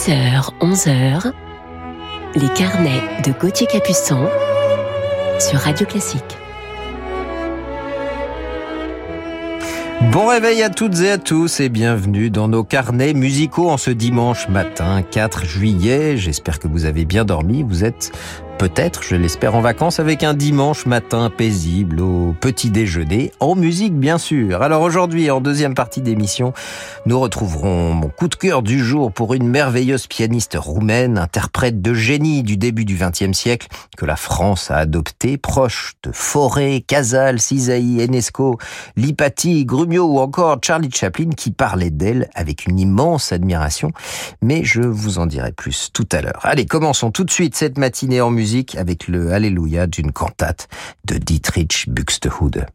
10h, 11h, les carnets de Gauthier Capuçon sur Radio Classique. Bon réveil à toutes et à tous et bienvenue dans nos carnets musicaux en ce dimanche matin 4 juillet. J'espère que vous avez bien dormi. Vous êtes peut-être, je l'espère, en vacances avec un dimanche matin paisible au petit déjeuner, en musique bien sûr. Alors aujourd'hui, en deuxième partie d'émission, nous retrouverons mon coup de cœur du jour pour une merveilleuse pianiste roumaine, interprète de génie du début du XXe siècle, que la France a adopté, proche de Forêt, Casal, Cisaï, Enesco, Lipati, Grumio ou encore Charlie Chaplin qui parlait d'elle avec une immense admiration. Mais je vous en dirai plus tout à l'heure. Allez, commençons tout de suite cette matinée en musique avec le Alléluia d'une cantate de Dietrich Buxtehude.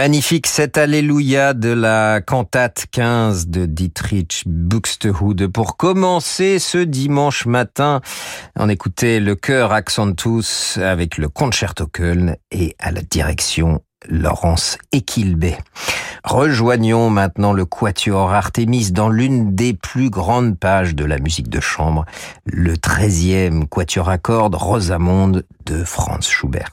Magnifique cet Alléluia de la cantate 15 de Dietrich Buxtehude. Pour commencer ce dimanche matin, on écoutait le chœur Accentus avec le concerto Köln et à la direction Laurence Equilbé. Rejoignons maintenant le quatuor Artemis dans l'une des plus grandes pages de la musique de chambre, le 13e quatuor à cordes Rosamonde de Franz Schubert.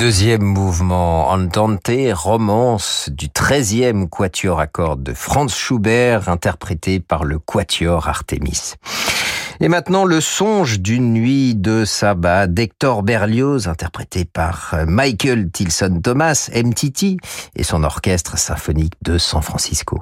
Deuxième mouvement Andante, romance du 13e quatuor à cordes de Franz Schubert, interprété par le quatuor Artemis. Et maintenant, le songe d'une nuit de sabbat d'Hector Berlioz, interprété par Michael Tilson Thomas, MTT, et son orchestre symphonique de San Francisco.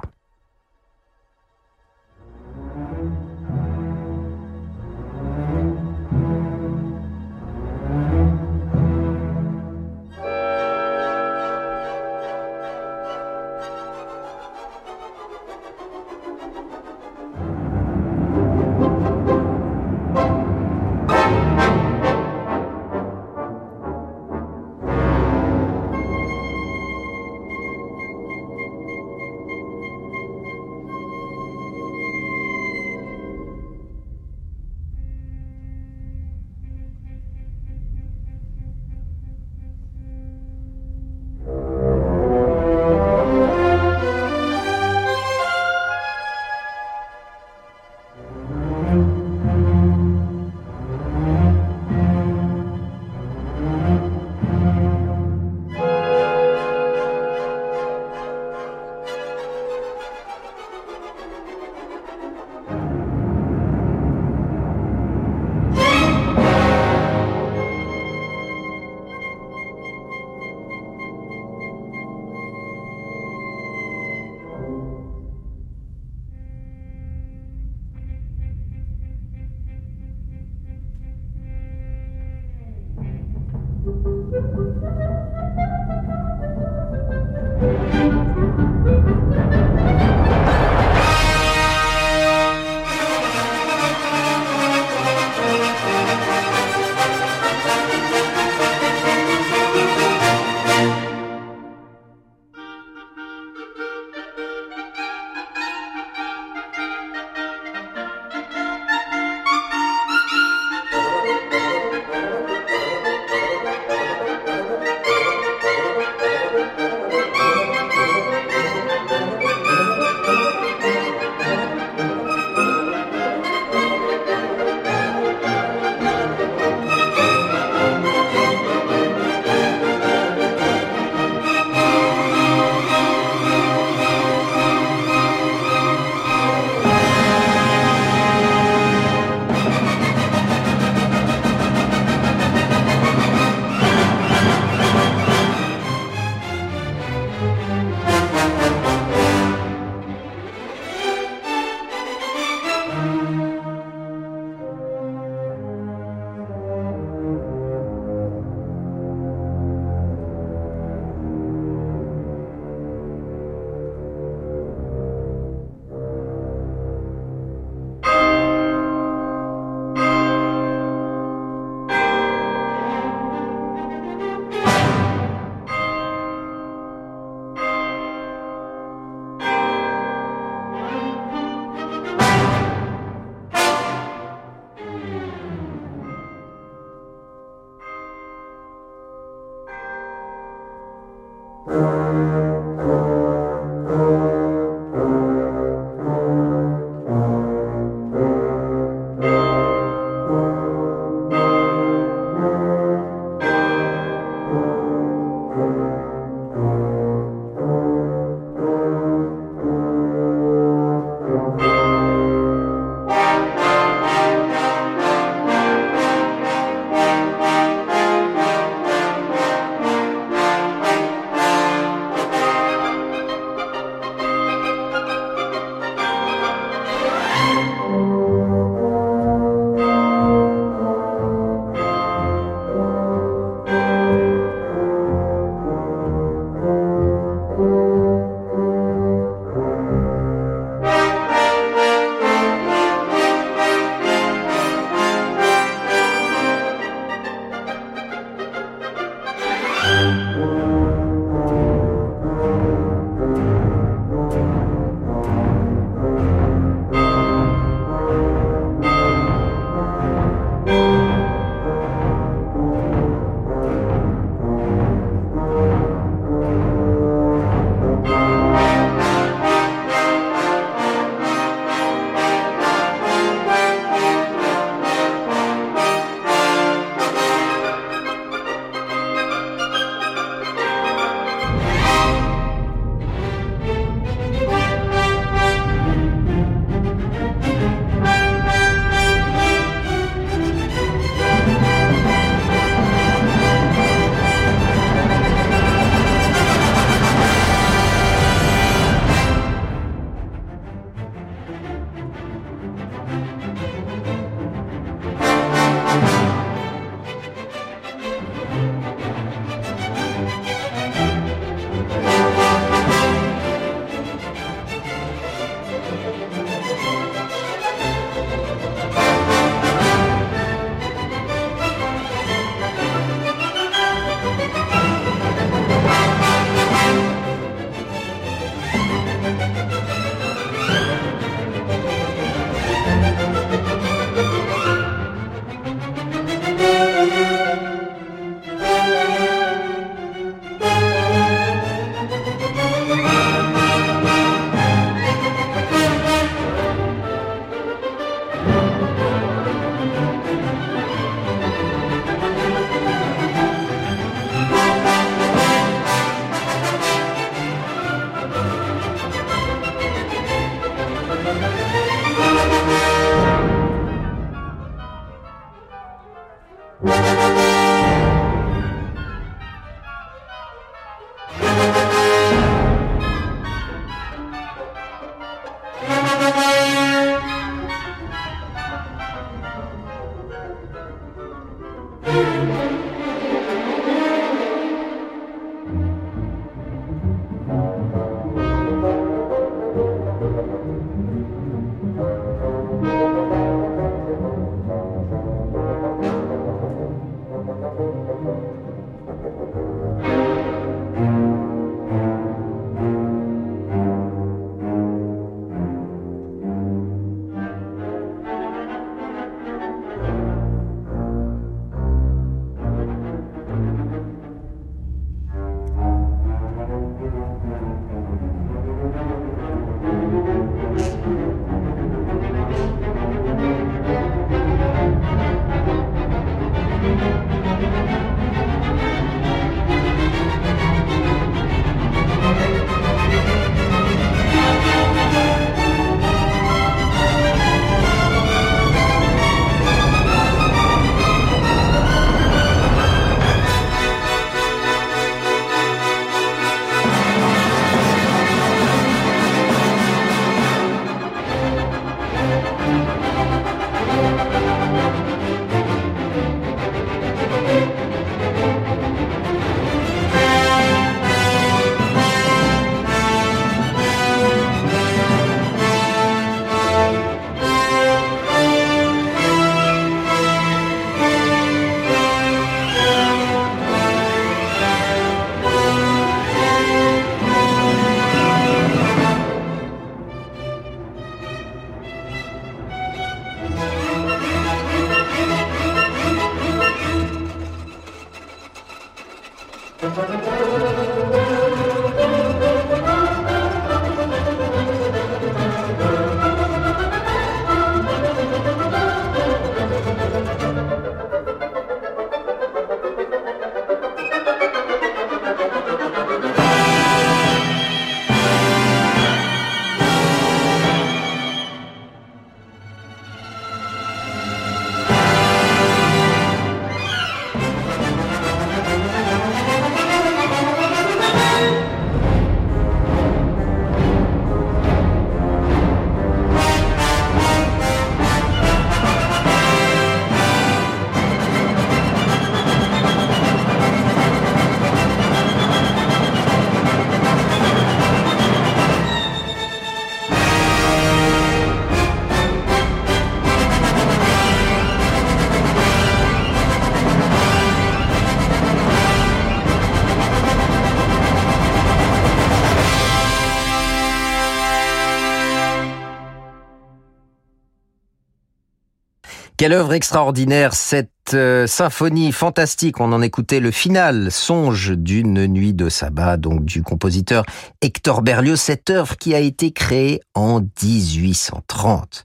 Quelle œuvre extraordinaire cette euh, symphonie fantastique. On en écoutait le final, Songe d'une nuit de sabbat, donc du compositeur Hector Berlioz. Cette œuvre qui a été créée en 1830.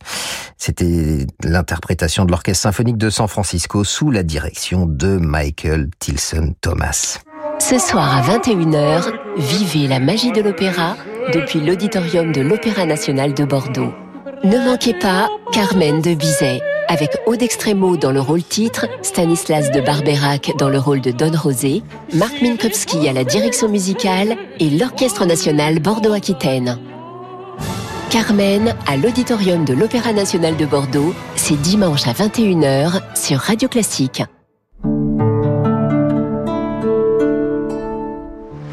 C'était l'interprétation de l'Orchestre symphonique de San Francisco sous la direction de Michael Tilson Thomas. Ce soir à 21h, vivez la magie de l'opéra depuis l'auditorium de l'Opéra national de Bordeaux. Ne manquez pas Carmen de Bizet avec Aude Extremo dans le rôle titre, Stanislas de Barberac dans le rôle de Don Rosé, Marc Minkowski à la direction musicale et l'Orchestre national Bordeaux-Aquitaine. Carmen à l'auditorium de l'Opéra national de Bordeaux, c'est dimanche à 21h sur Radio Classique.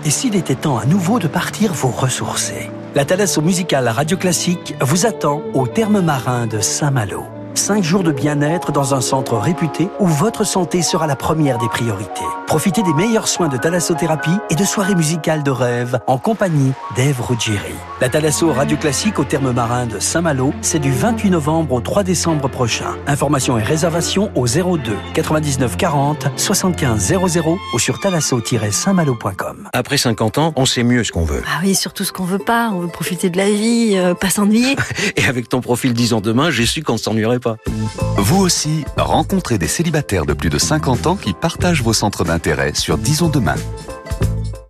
Et s'il était temps à nouveau de partir vous ressourcer La Thalasso musicale Radio Classique vous attend au terme marin de Saint-Malo. Cinq jours de bien-être dans un centre réputé où votre santé sera la première des priorités. Profitez des meilleurs soins de thalassothérapie et de soirées musicales de rêve en compagnie d'Ève Ruggieri. La Thalasso Radio Classique au terme marin de Saint-Malo, c'est du 28 novembre au 3 décembre prochain. Informations et réservations au 02 99 40 75 00 ou sur thalasso-saintmalo.com. Après 50 ans, on sait mieux ce qu'on veut. Ah oui, surtout ce qu'on veut pas. On veut profiter de la vie, euh, pas s'ennuyer. et avec ton profil 10 ans demain, j'ai su qu'on ne s'ennuierait Vous aussi, rencontrez des célibataires de plus de 50 ans qui partagent vos centres d'intérêt sur Disons demain.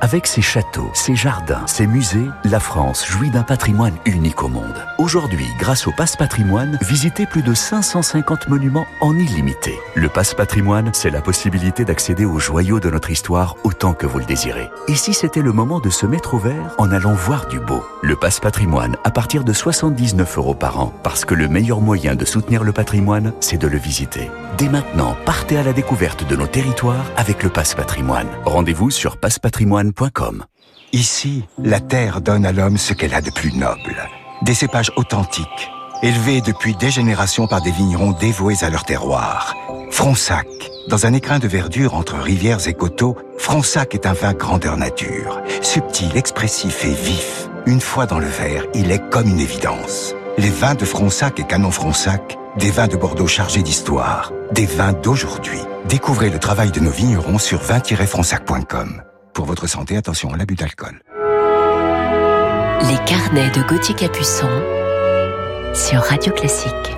Avec ses châteaux, ses jardins, ses musées, la France jouit d'un patrimoine unique au monde. Aujourd'hui, grâce au Passe Patrimoine, visitez plus de 550 monuments en illimité. Le Passe Patrimoine, c'est la possibilité d'accéder aux joyaux de notre histoire autant que vous le désirez. Et si c'était le moment de se mettre au vert en allant voir du beau? Le Passe Patrimoine à partir de 79 euros par an, parce que le meilleur moyen de soutenir le patrimoine, c'est de le visiter. Dès maintenant, partez à la découverte de nos territoires avec le Passe Patrimoine. Rendez-vous sur passepatrimoine Ici, la terre donne à l'homme ce qu'elle a de plus noble. Des cépages authentiques, élevés depuis des générations par des vignerons dévoués à leur terroir. Fronsac, dans un écrin de verdure entre rivières et coteaux, Fronsac est un vin grandeur nature. Subtil, expressif et vif. Une fois dans le verre, il est comme une évidence. Les vins de Fronsac et Canon Fronsac, des vins de Bordeaux chargés d'histoire, des vins d'aujourd'hui. Découvrez le travail de nos vignerons sur vin-fronsac.com. Pour votre santé, attention à l'abus d'alcool. Les carnets de Gauthier Capuçon sur Radio Classique.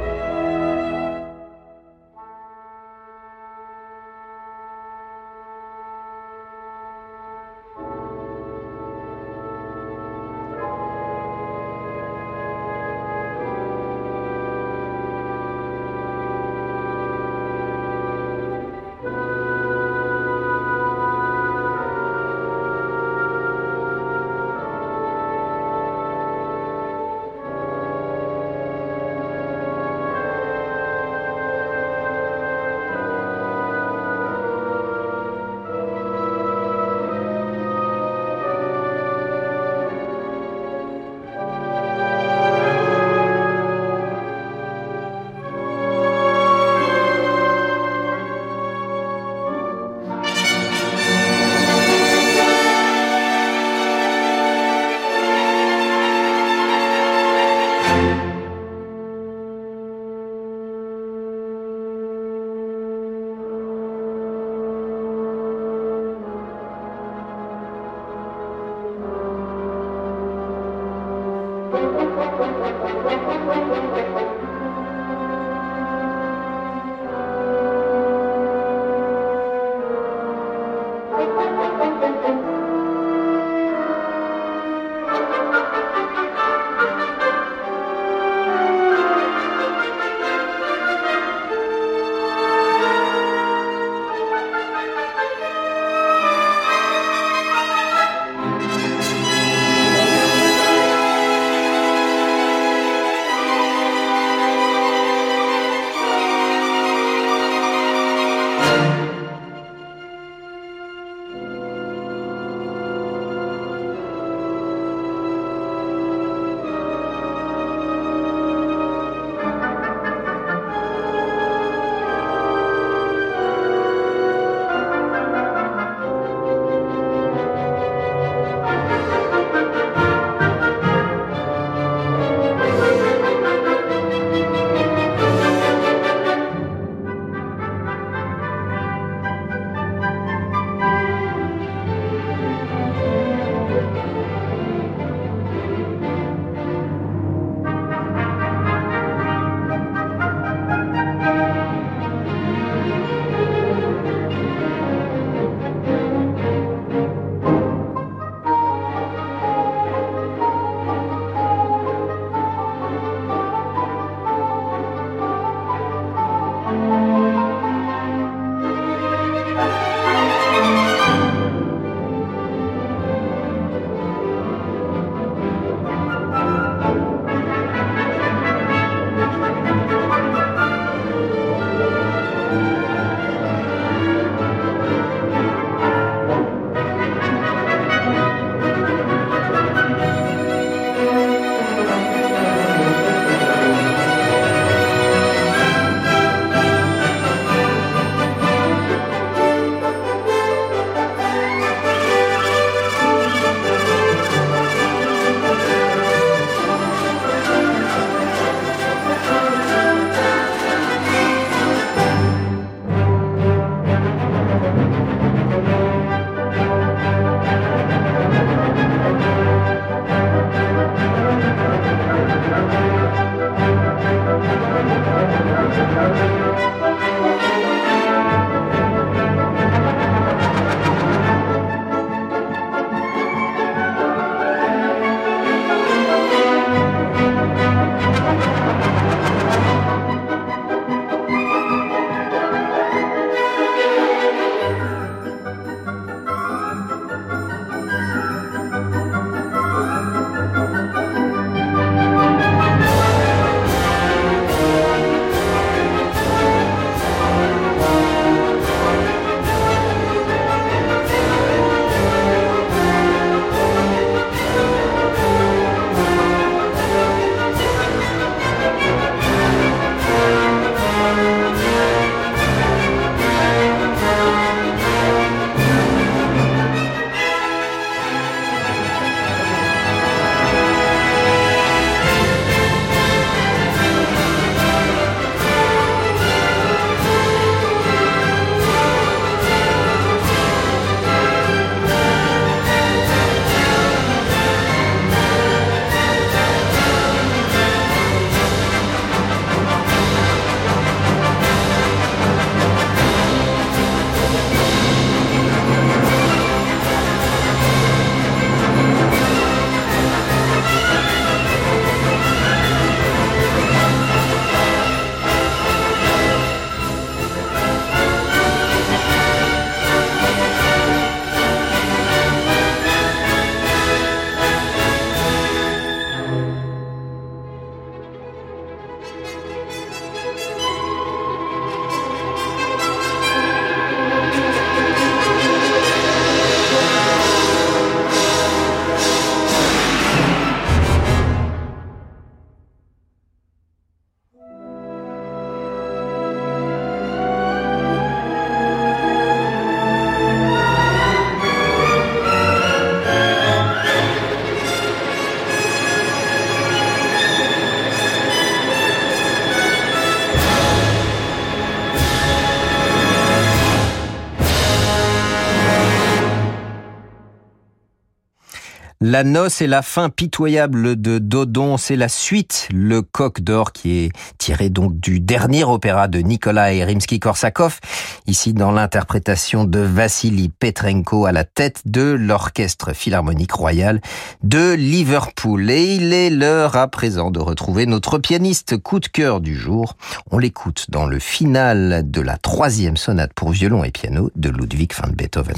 La noce et la fin pitoyable de Dodon, c'est la suite, le coq d'or qui est tiré donc du dernier opéra de Nikolai Rimsky-Korsakov, ici dans l'interprétation de Vassili Petrenko à la tête de l'Orchestre Philharmonique Royal de Liverpool. Et il est l'heure à présent de retrouver notre pianiste coup de cœur du jour. On l'écoute dans le final de la troisième sonate pour violon et piano de Ludwig van Beethoven.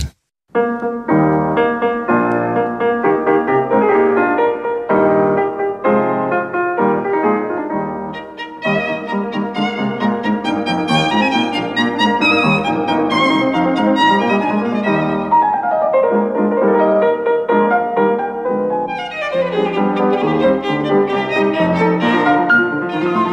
Thank you.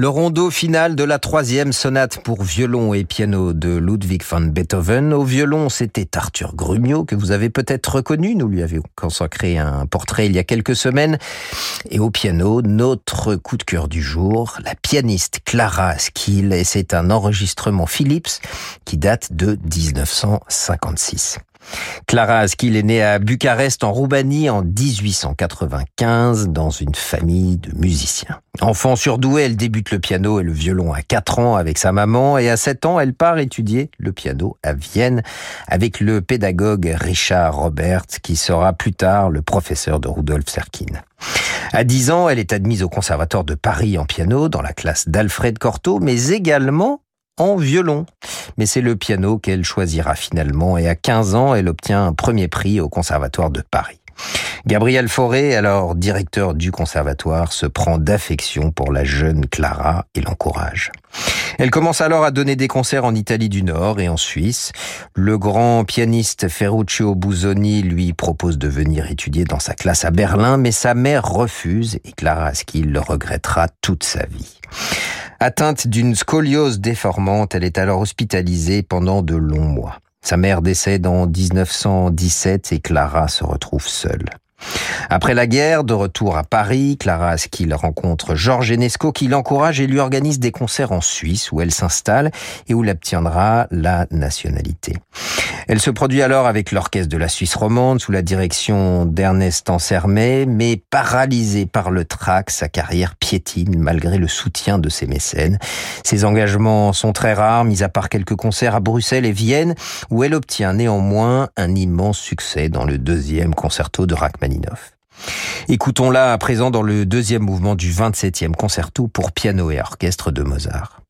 Le rondeau final de la troisième sonate pour violon et piano de Ludwig van Beethoven. Au violon, c'était Arthur Grumio, que vous avez peut-être reconnu. Nous lui avions consacré un portrait il y a quelques semaines. Et au piano, notre coup de cœur du jour, la pianiste Clara Skill. Et c'est un enregistrement Philips qui date de 1956. Clara Askill est née à Bucarest en Roumanie en 1895 dans une famille de musiciens. Enfant surdouée, elle débute le piano et le violon à 4 ans avec sa maman et à 7 ans, elle part étudier le piano à Vienne avec le pédagogue Richard Robert qui sera plus tard le professeur de Rudolf Serkin. À 10 ans, elle est admise au Conservatoire de Paris en piano dans la classe d'Alfred Cortot, mais également en violon. Mais c'est le piano qu'elle choisira finalement et à 15 ans, elle obtient un premier prix au Conservatoire de Paris. Gabriel Fauré, alors directeur du conservatoire, se prend d'affection pour la jeune Clara et l'encourage. Elle commence alors à donner des concerts en Italie du Nord et en Suisse. Le grand pianiste Ferruccio Busoni lui propose de venir étudier dans sa classe à Berlin, mais sa mère refuse et Clara Askill le regrettera toute sa vie. Atteinte d'une scoliose déformante, elle est alors hospitalisée pendant de longs mois. Sa mère décède en 1917 et Clara se retrouve seule. Après la guerre, de retour à Paris, Clara Askill rencontre Georges Enesco qui l'encourage et lui organise des concerts en Suisse où elle s'installe et où elle obtiendra la nationalité. Elle se produit alors avec l'orchestre de la Suisse romande sous la direction d'Ernest Ansermet, mais paralysée par le trac, sa carrière piétine malgré le soutien de ses mécènes. Ses engagements sont très rares, mis à part quelques concerts à Bruxelles et Vienne, où elle obtient néanmoins un immense succès dans le deuxième concerto de Rachmaninoff. Écoutons-la à présent dans le deuxième mouvement du 27e concerto pour piano et orchestre de Mozart.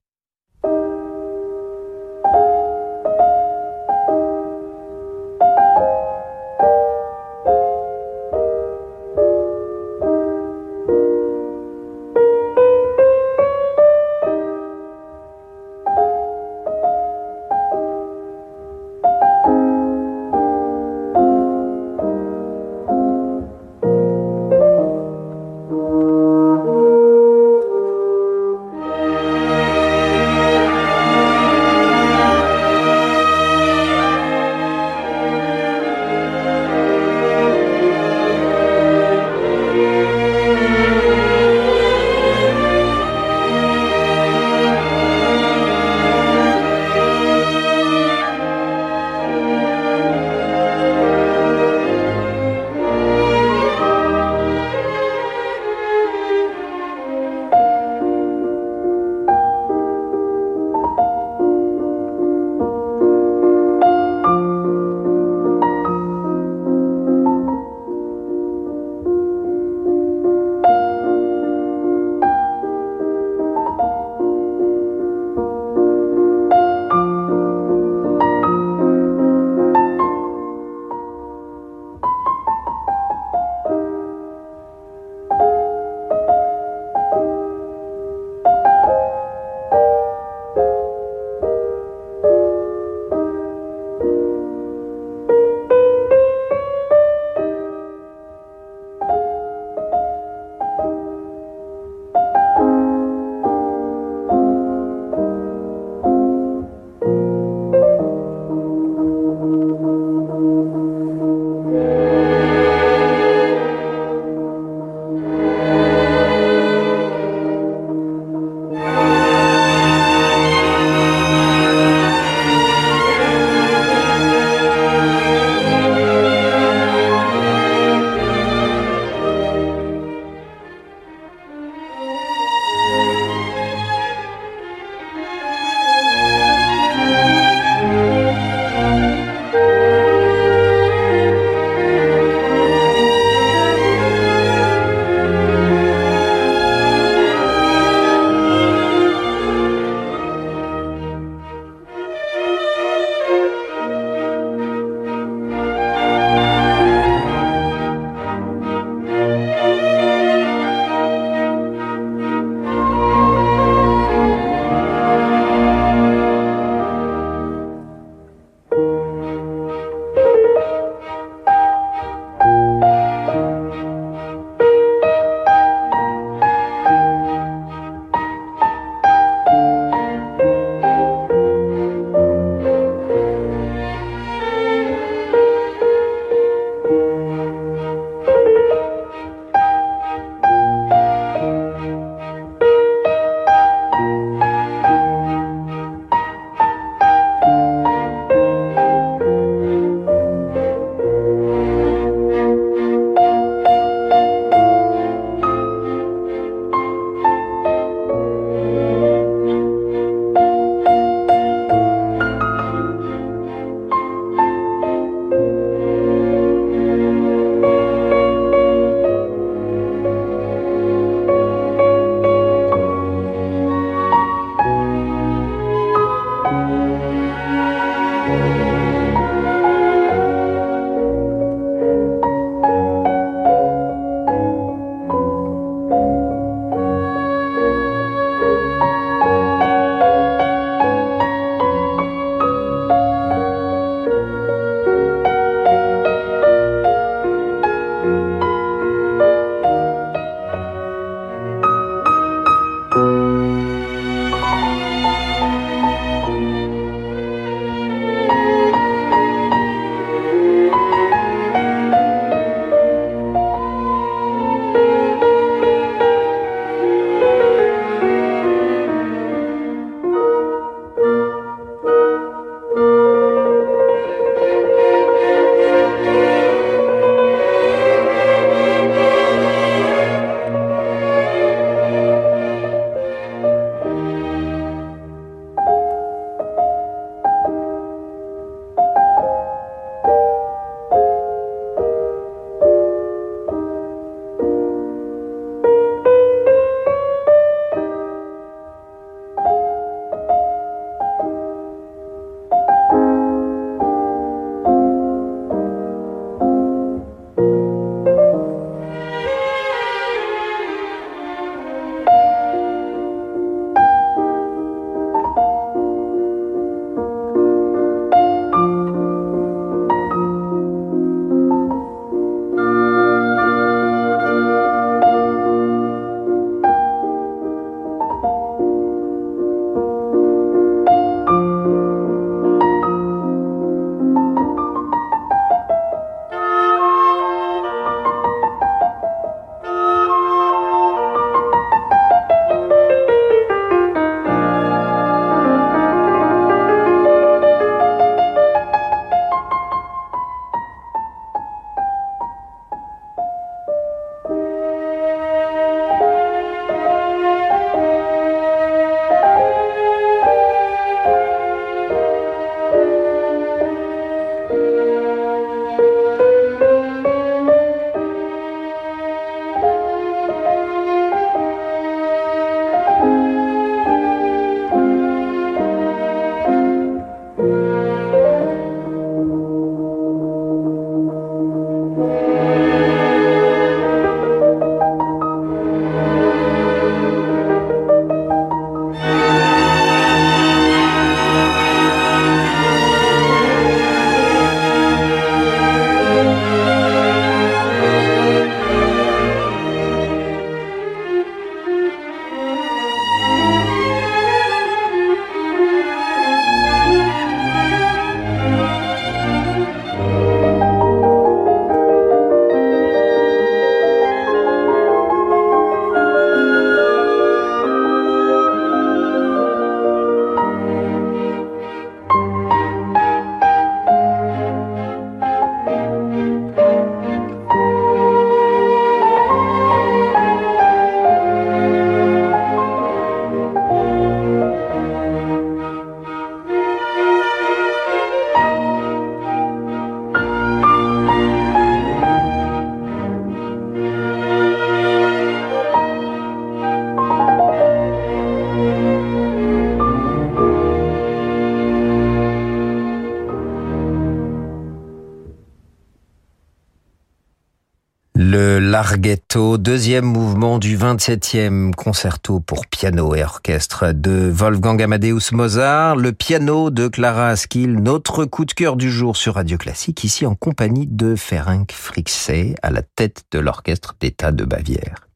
Larghetto, deuxième mouvement du 27e concerto pour piano et orchestre de Wolfgang Amadeus Mozart, le piano de Clara Askill, notre coup de cœur du jour sur Radio Classique, ici en compagnie de Ferenc Frixé à la tête de l'orchestre d'État de Bavière.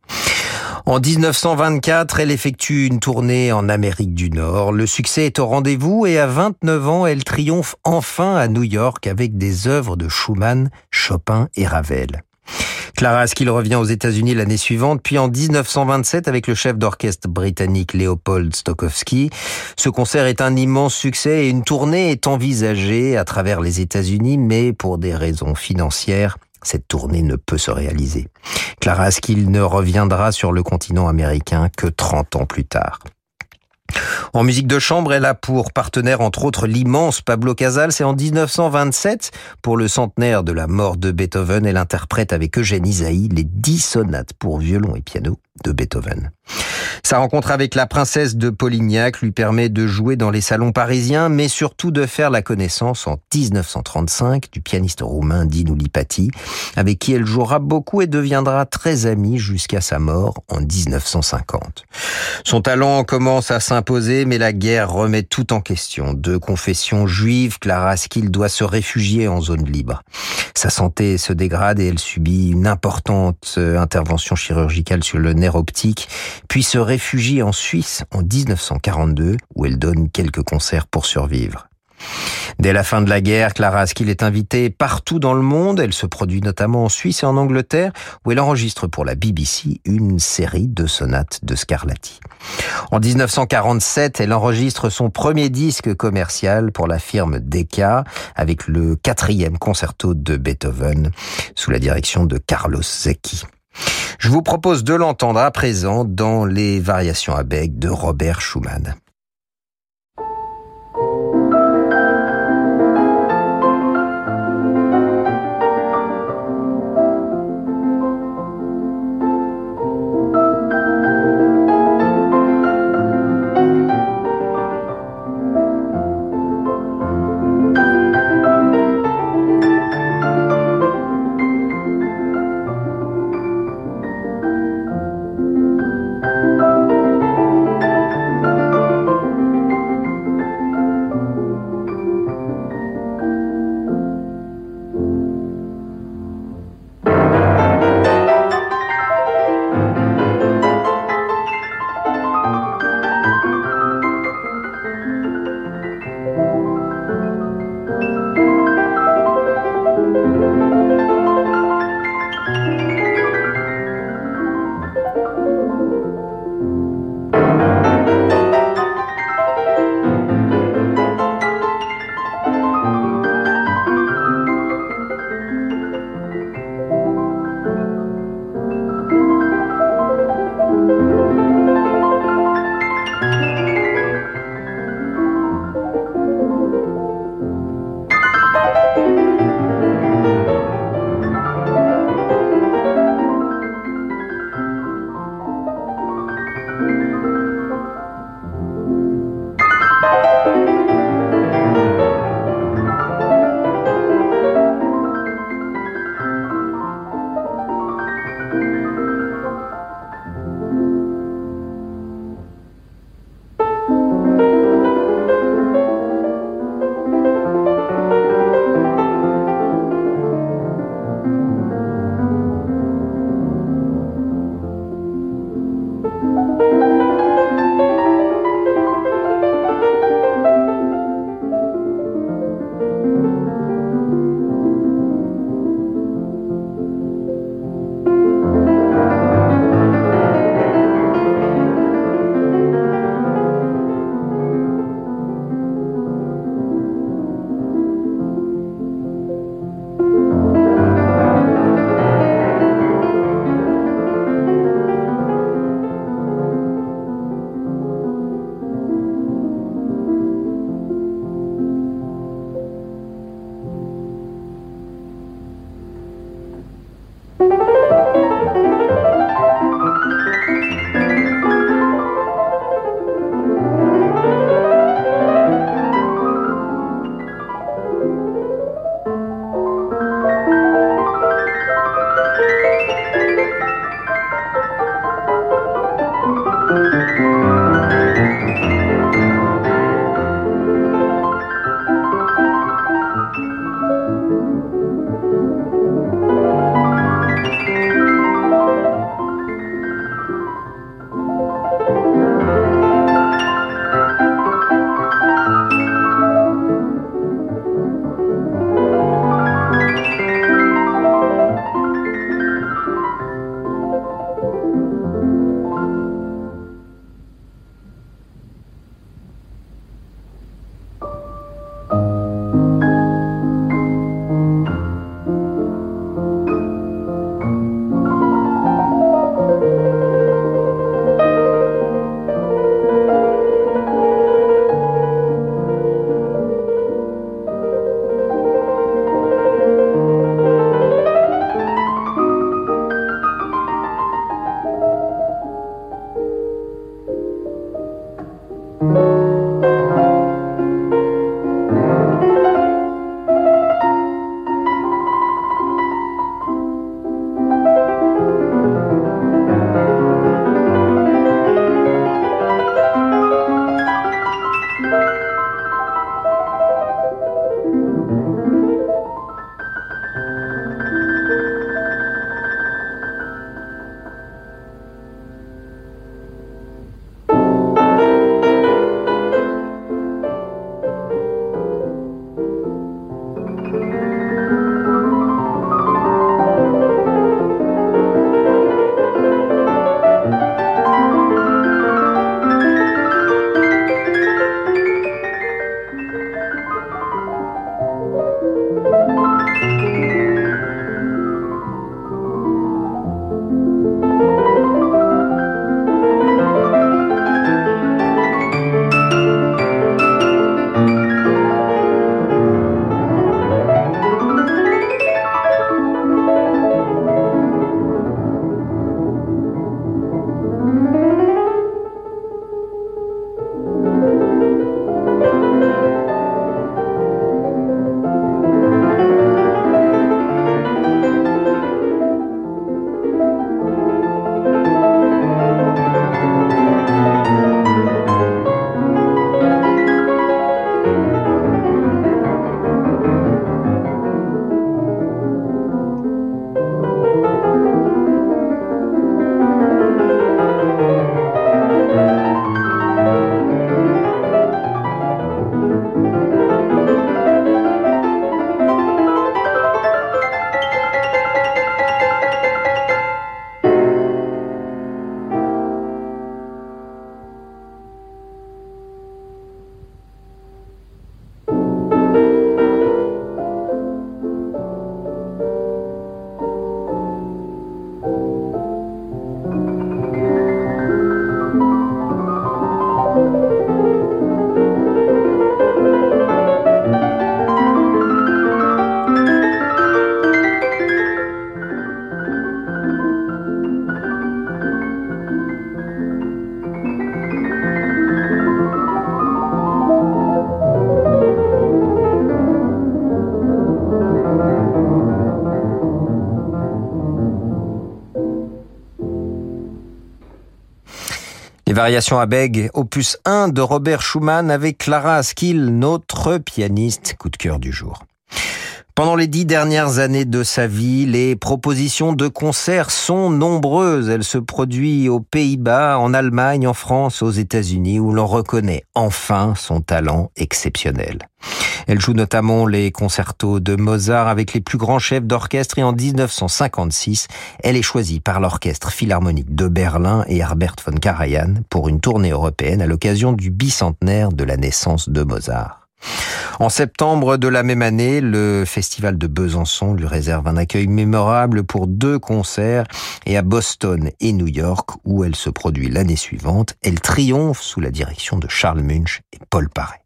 En 1924, elle effectue une tournée en Amérique du Nord. Le succès est au rendez-vous et à 29 ans, elle triomphe enfin à New York avec des œuvres de Schumann, Chopin et Ravel. Clara Askill revient aux États-Unis l'année suivante, puis en 1927 avec le chef d'orchestre britannique Leopold Stokowski. Ce concert est un immense succès et une tournée est envisagée à travers les États-Unis, mais pour des raisons financières, cette tournée ne peut se réaliser. Clara Askill ne reviendra sur le continent américain que 30 ans plus tard. En musique de chambre, elle a pour partenaire entre autres l'immense Pablo Casals. Et en 1927, pour le centenaire de la mort de Beethoven, elle interprète avec Eugène Isaïe les dix sonates pour violon et piano de Beethoven. Sa rencontre avec la princesse de Polignac lui permet de jouer dans les salons parisiens, mais surtout de faire la connaissance en 1935 du pianiste roumain Dinu Lipati, avec qui elle jouera beaucoup et deviendra très amie jusqu'à sa mort en 1950. Son talent commence à s'imposer, mais la guerre remet tout en question. De confession juive, Clara Askill doit se réfugier en zone libre. Sa santé se dégrade et elle subit une importante euh, intervention chirurgicale sur le nerf optique, puis se réfugie en Suisse en 1942, où elle donne quelques concerts pour survivre. Dès la fin de la guerre, Clara Askill est invitée partout dans le monde. Elle se produit notamment en Suisse et en Angleterre, où elle enregistre pour la BBC une série de sonates de Scarlatti. En 1947, elle enregistre son premier disque commercial pour la firme Decca, avec le quatrième concerto de Beethoven, sous la direction de Carlos Zecchi. Je vous propose de l'entendre à présent dans les variations à bec de Robert Schumann. Les variations à Beg, opus 1 de Robert Schumann avec Clara Askill, notre pianiste coup de cœur du jour. Pendant les dix dernières années de sa vie, les propositions de concerts sont nombreuses. Elle se produit aux Pays-Bas, en Allemagne, en France, aux États-Unis, où l'on reconnaît enfin son talent exceptionnel. Elle joue notamment les concertos de Mozart avec les plus grands chefs d'orchestre et en 1956, elle est choisie par l'Orchestre Philharmonique de Berlin et Herbert von Karajan pour une tournée européenne à l'occasion du bicentenaire de la naissance de Mozart. En septembre de la même année, le festival de Besançon lui réserve un accueil mémorable pour deux concerts et à Boston et New York où elle se produit l'année suivante, elle triomphe sous la direction de Charles Munch et Paul Paré.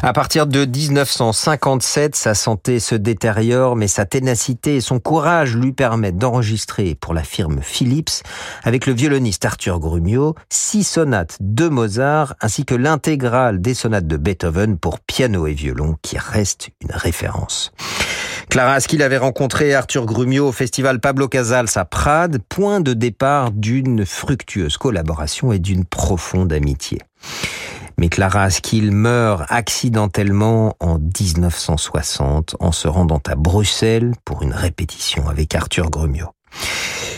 À partir de 1957, sa santé se détériore, mais sa ténacité et son courage lui permettent d'enregistrer pour la firme Philips, avec le violoniste Arthur Grumio, six sonates de Mozart, ainsi que l'intégrale des sonates de Beethoven pour piano et violon, qui reste une référence. Clara Askill avait rencontré Arthur Grumio au festival Pablo Casals à Prades, point de départ d'une fructueuse collaboration et d'une profonde amitié. Mais Clara Askill meurt accidentellement en 1960 en se rendant à Bruxelles pour une répétition avec Arthur Grumio.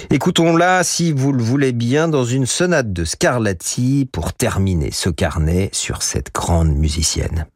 Écoutons-la, si vous le voulez bien, dans une sonate de Scarlatti pour terminer ce carnet sur cette grande musicienne.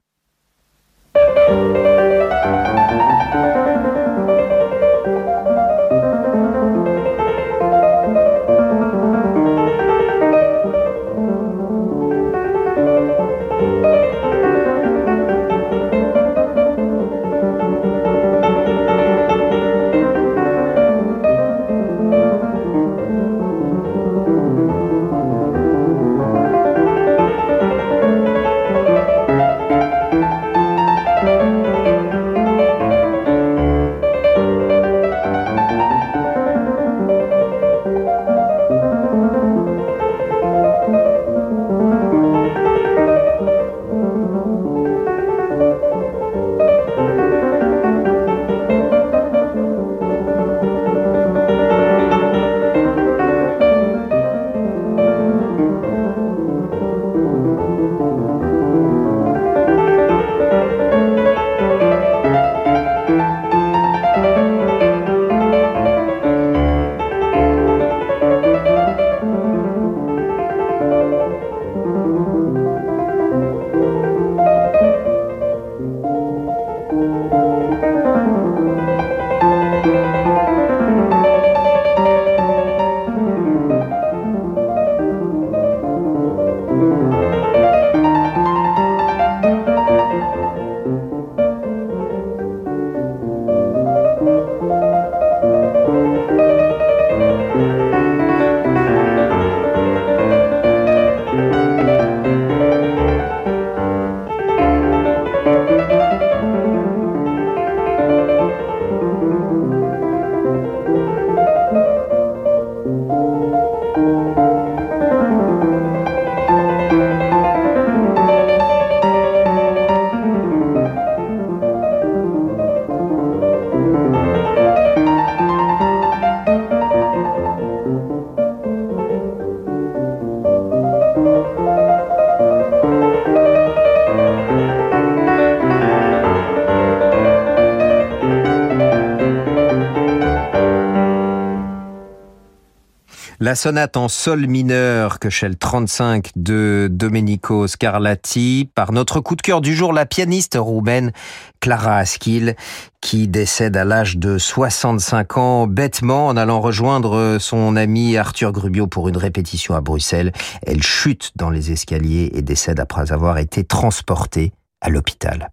La sonate en sol mineur que chez le 35 de Domenico Scarlatti par notre coup de cœur du jour, la pianiste roumaine Clara Askill qui décède à l'âge de 65 ans bêtement en allant rejoindre son ami Arthur Grubio pour une répétition à Bruxelles. Elle chute dans les escaliers et décède après avoir été transportée à l'hôpital.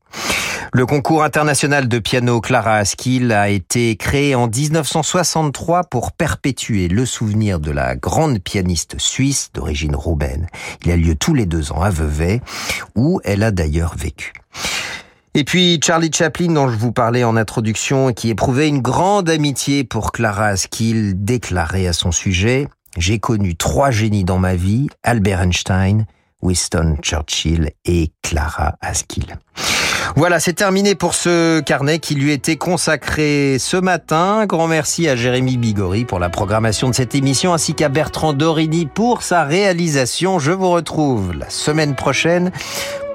Le concours international de piano Clara Askill a été créé en 1963 pour perpétuer le souvenir de la grande pianiste suisse d'origine roumaine. Il a lieu tous les deux ans à Vevey, où elle a d'ailleurs vécu. Et puis Charlie Chaplin, dont je vous parlais en introduction, qui éprouvait une grande amitié pour Clara Askill, déclarait à son sujet « J'ai connu trois génies dans ma vie, Albert Einstein, Winston Churchill et Clara Askill. Voilà, c'est terminé pour ce carnet qui lui était consacré ce matin. Grand merci à Jérémy Bigori pour la programmation de cette émission ainsi qu'à Bertrand Dorini pour sa réalisation. Je vous retrouve la semaine prochaine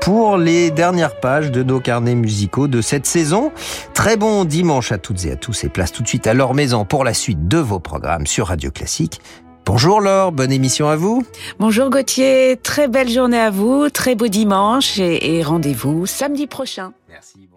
pour les dernières pages de nos carnets musicaux de cette saison. Très bon dimanche à toutes et à tous et place tout de suite à Laure Maison pour la suite de vos programmes sur Radio Classique. Bonjour Laure, bonne émission à vous. Bonjour Gauthier, très belle journée à vous, très beau dimanche et, et rendez-vous samedi prochain. Merci.